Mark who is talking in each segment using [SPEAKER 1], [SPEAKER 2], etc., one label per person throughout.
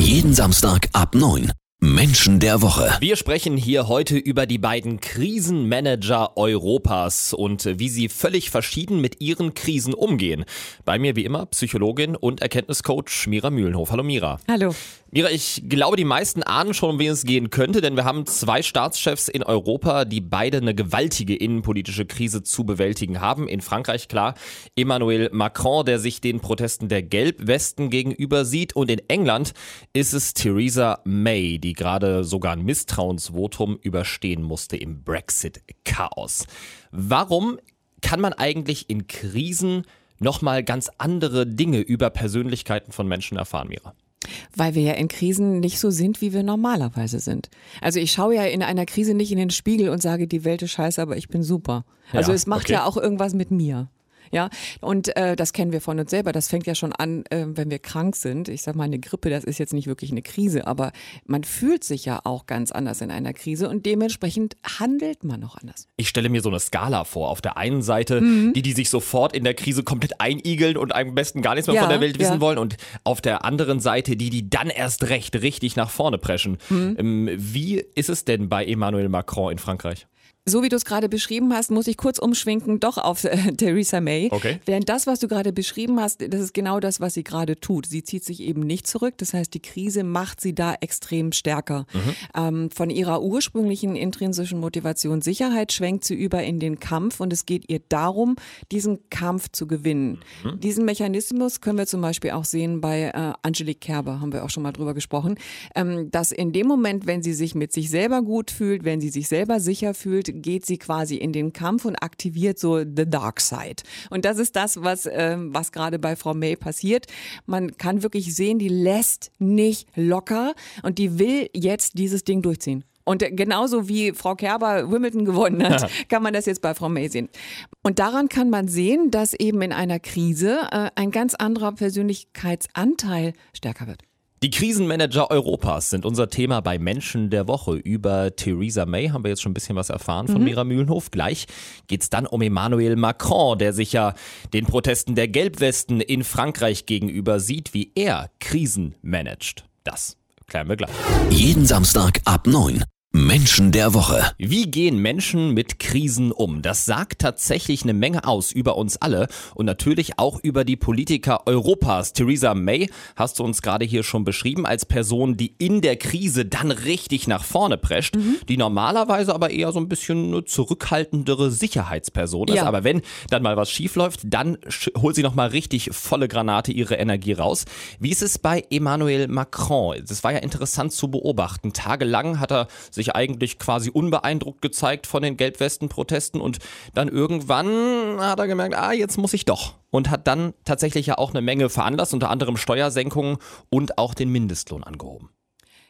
[SPEAKER 1] Jeden Samstag ab 9. Menschen der Woche.
[SPEAKER 2] Wir sprechen hier heute über die beiden Krisenmanager Europas und wie sie völlig verschieden mit ihren Krisen umgehen. Bei mir wie immer Psychologin und Erkenntniscoach Mira Mühlenhof. Hallo Mira.
[SPEAKER 3] Hallo.
[SPEAKER 2] Mira, ich glaube, die meisten ahnen schon, um wen es gehen könnte, denn wir haben zwei Staatschefs in Europa, die beide eine gewaltige innenpolitische Krise zu bewältigen haben. In Frankreich klar Emmanuel Macron, der sich den Protesten der Gelbwesten gegenüber sieht und in England ist es Theresa May, die gerade sogar ein Misstrauensvotum überstehen musste im Brexit-Chaos. Warum kann man eigentlich in Krisen nochmal ganz andere Dinge über Persönlichkeiten von Menschen erfahren, Mira?
[SPEAKER 3] Weil wir ja in Krisen nicht so sind, wie wir normalerweise sind. Also ich schaue ja in einer Krise nicht in den Spiegel und sage, die Welt ist scheiße, aber ich bin super. Also
[SPEAKER 2] Ja,
[SPEAKER 3] es macht
[SPEAKER 2] okay.
[SPEAKER 3] ja auch irgendwas mit mir. Ja, und äh, das kennen wir von uns selber. Das fängt ja schon an, äh, wenn wir krank sind. Ich sag mal, eine Grippe, das ist jetzt nicht wirklich eine Krise, aber man fühlt sich ja auch ganz anders in einer Krise und dementsprechend handelt man auch anders.
[SPEAKER 2] Ich stelle mir so eine Skala vor. Auf der einen Seite
[SPEAKER 3] Mhm.
[SPEAKER 2] die, die sich sofort in der Krise komplett einigeln und am besten gar nichts mehr
[SPEAKER 3] Ja,
[SPEAKER 2] von der Welt wissen
[SPEAKER 3] ja.
[SPEAKER 2] wollen. Und auf der anderen Seite die, die dann erst recht richtig nach vorne preschen.
[SPEAKER 3] Mhm.
[SPEAKER 2] Ähm, wie ist es denn bei Emmanuel Macron in Frankreich?
[SPEAKER 3] So wie du es gerade beschrieben hast, muss ich kurz umschwenken, doch auf äh, Theresa May.
[SPEAKER 2] Okay.
[SPEAKER 3] Während das, was du gerade beschrieben hast, das ist genau das, was sie gerade tut. Sie zieht sich eben nicht zurück. Das heißt, die Krise macht sie da extrem stärker. Ähm, von ihrer ursprünglichen intrinsischen Motivation Sicherheit schwenkt sie über in den Kampf und es geht ihr darum, diesen Kampf zu gewinnen. Diesen Mechanismus können wir zum Beispiel auch sehen bei äh, Angelique Kerber, haben wir auch schon mal drüber gesprochen, ähm, dass in dem Moment, wenn sie sich mit sich selber gut fühlt, wenn sie sich selber sicher fühlt, geht sie quasi in den Kampf und aktiviert so the dark side. Und das ist das, was, ähm, was gerade bei Frau May passiert. Man kann wirklich sehen, die lässt nicht locker und die will jetzt dieses Ding durchziehen. Und äh, genauso wie Frau Kerber Wimbledon gewonnen hat, kann man das jetzt bei Frau May sehen. Und daran kann man sehen, dass eben in einer Krise äh, ein ganz anderer Persönlichkeitsanteil stärker wird.
[SPEAKER 2] Die Krisenmanager Europas sind unser Thema bei Menschen der Woche. Über Theresa May haben wir jetzt schon ein bisschen was erfahren
[SPEAKER 3] Mhm.
[SPEAKER 2] von Mira Mühlenhof. Gleich geht's dann um Emmanuel Macron, der sich ja den Protesten der Gelbwesten in Frankreich gegenüber sieht, wie er Krisen managt. Das klären wir gleich.
[SPEAKER 1] Jeden Samstag ab 9. Menschen der Woche.
[SPEAKER 2] Wie gehen Menschen mit Krisen um? Das sagt tatsächlich eine Menge aus über uns alle und natürlich auch über die Politiker Europas. Theresa May hast du uns gerade hier schon beschrieben als Person, die in der Krise dann richtig nach vorne prescht, die normalerweise aber eher so ein bisschen eine zurückhaltendere Sicherheitsperson ist.
[SPEAKER 3] Ja.
[SPEAKER 2] Aber wenn dann mal was schief läuft, dann holt sie nochmal richtig volle Granate ihre Energie raus. Wie ist es bei Emmanuel Macron? Das war ja interessant zu beobachten. Tagelang hat er sich eigentlich quasi unbeeindruckt gezeigt von den Gelbwesten-Protesten und dann irgendwann hat er gemerkt, ah, jetzt muss ich doch. Und hat dann tatsächlich ja auch eine Menge veranlasst, unter anderem Steuersenkungen und auch den Mindestlohn angehoben.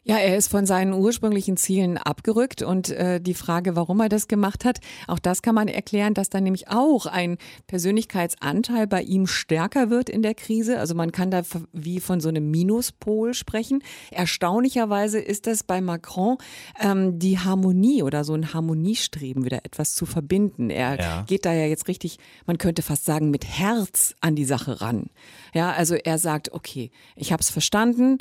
[SPEAKER 3] Ja, er ist von seinen ursprünglichen Zielen abgerückt und äh, die Frage, warum er das gemacht hat, auch das kann man erklären, dass dann nämlich auch ein Persönlichkeitsanteil bei ihm stärker wird in der Krise. Also man kann da wie von so einem Minuspol sprechen. Erstaunlicherweise ist das bei Macron ähm, die Harmonie oder so ein Harmoniestreben wieder etwas zu verbinden. Er
[SPEAKER 2] Ja.
[SPEAKER 3] geht da ja jetzt richtig, man könnte fast sagen, mit Herz an die Sache ran. Ja, also er sagt, okay, ich habe es verstanden.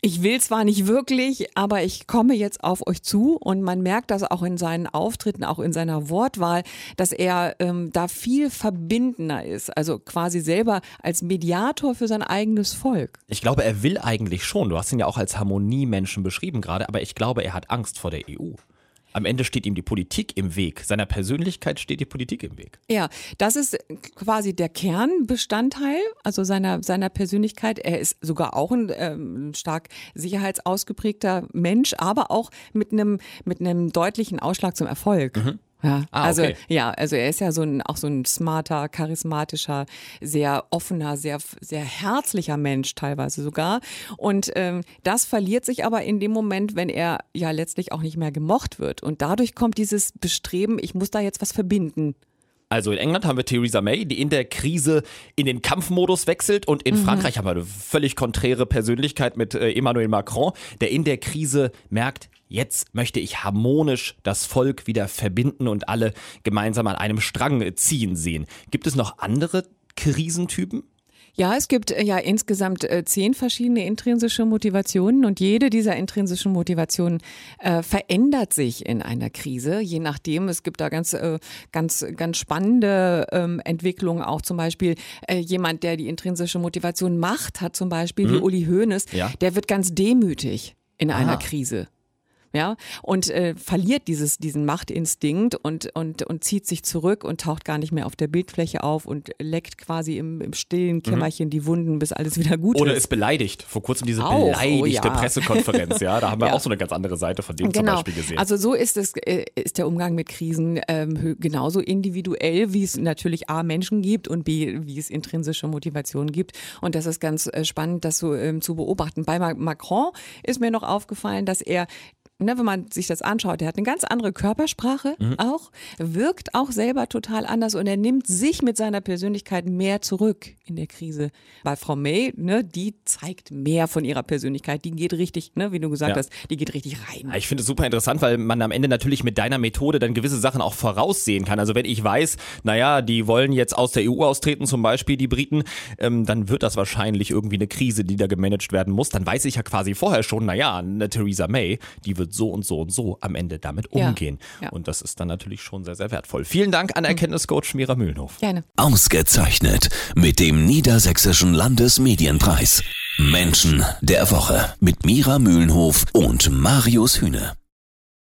[SPEAKER 3] Ich will zwar nicht wirklich, aber ich komme jetzt auf euch zu und man merkt das auch in seinen Auftritten, auch in seiner Wortwahl, dass er ähm, da viel verbindender ist, also quasi selber als Mediator für sein eigenes Volk.
[SPEAKER 2] Ich glaube, er will eigentlich schon. Du hast ihn ja auch als Harmoniemenschen beschrieben gerade, aber ich glaube, er hat Angst vor der EU. Am Ende steht ihm die Politik im Weg. Seiner Persönlichkeit steht die Politik im Weg.
[SPEAKER 3] Ja, das ist quasi der Kernbestandteil, also seiner, seiner Persönlichkeit. Er ist sogar auch ein ähm, stark sicherheitsausgeprägter Mensch, aber auch mit einem, mit einem deutlichen Ausschlag zum Erfolg. Ja,
[SPEAKER 2] Ah,
[SPEAKER 3] also
[SPEAKER 2] okay.
[SPEAKER 3] ja, also er ist ja so ein auch so ein smarter, charismatischer, sehr offener, sehr sehr herzlicher Mensch teilweise sogar. Und ähm, das verliert sich aber in dem Moment, wenn er ja letztlich auch nicht mehr gemocht wird. Und dadurch kommt dieses Bestreben, ich muss da jetzt was verbinden.
[SPEAKER 2] Also in England haben wir Theresa May, die in der Krise in den Kampfmodus wechselt und in Frankreich haben wir eine völlig konträre Persönlichkeit mit äh, Emmanuel Macron, der in der Krise merkt, jetzt möchte ich harmonisch das Volk wieder verbinden und alle gemeinsam an einem Strang ziehen sehen. Gibt es noch andere Krisentypen?
[SPEAKER 3] Ja, es gibt äh, ja insgesamt äh, zehn verschiedene intrinsische Motivationen und jede dieser intrinsischen Motivationen äh, verändert sich in einer Krise, je nachdem. Es gibt da ganz, äh, ganz, ganz spannende ähm, Entwicklungen, auch zum Beispiel äh, jemand, der die intrinsische Motivation macht, hat zum Beispiel, mhm. wie Uli Hoeneß, ja. der wird ganz demütig in einer Krise ja, und äh, verliert dieses, diesen Machtinstinkt und, und, und zieht sich zurück und taucht gar nicht mehr auf der Bildfläche auf und leckt quasi im, im stillen mhm. Kämmerchen mhm. die Wunden, bis alles wieder gut
[SPEAKER 2] Oder
[SPEAKER 3] ist.
[SPEAKER 2] ist beleidigt. Vor kurzem diese auch, beleidigte oh, ja. Pressekonferenz, ja, da haben wir ja. auch so eine ganz andere Seite von dem genau. zum Beispiel gesehen.
[SPEAKER 3] Also so ist es, äh, ist der Umgang mit Krisen ähm, genauso individuell, wie es natürlich A Menschen gibt und B, wie es intrinsische Motivationen gibt. Und das ist ganz äh, spannend, das so ähm, zu beobachten. Bei Macron ist mir noch aufgefallen, dass er ne, wenn man sich das anschaut, der hat eine ganz andere Körpersprache mhm. auch, wirkt auch selber total anders und er nimmt sich mit seiner Persönlichkeit mehr zurück in der Krise. Bei Frau May, ne, die zeigt mehr von ihrer Persönlichkeit, die geht richtig, ne, wie du gesagt ja. hast, die geht richtig rein.
[SPEAKER 2] Ich finde es super interessant, weil man am Ende natürlich mit deiner Methode dann gewisse Sachen auch voraussehen kann. Also wenn ich weiß, naja, die wollen jetzt aus der EU austreten, zum Beispiel die Briten, ähm, dann wird das wahrscheinlich irgendwie eine Krise, die da gemanagt werden muss. Dann weiß ich ja quasi vorher schon, naja, eine Theresa May, die wird wird so und so und so am Ende damit umgehen. Ja, ja. Und das ist dann natürlich schon sehr, sehr wertvoll. Vielen Dank an Erkenntniscoach Mira Mühlenhof.
[SPEAKER 1] Gerne. Ausgezeichnet mit dem Niedersächsischen Landesmedienpreis. Menschen der Woche mit Mira Mühlenhof und Marius Hühne.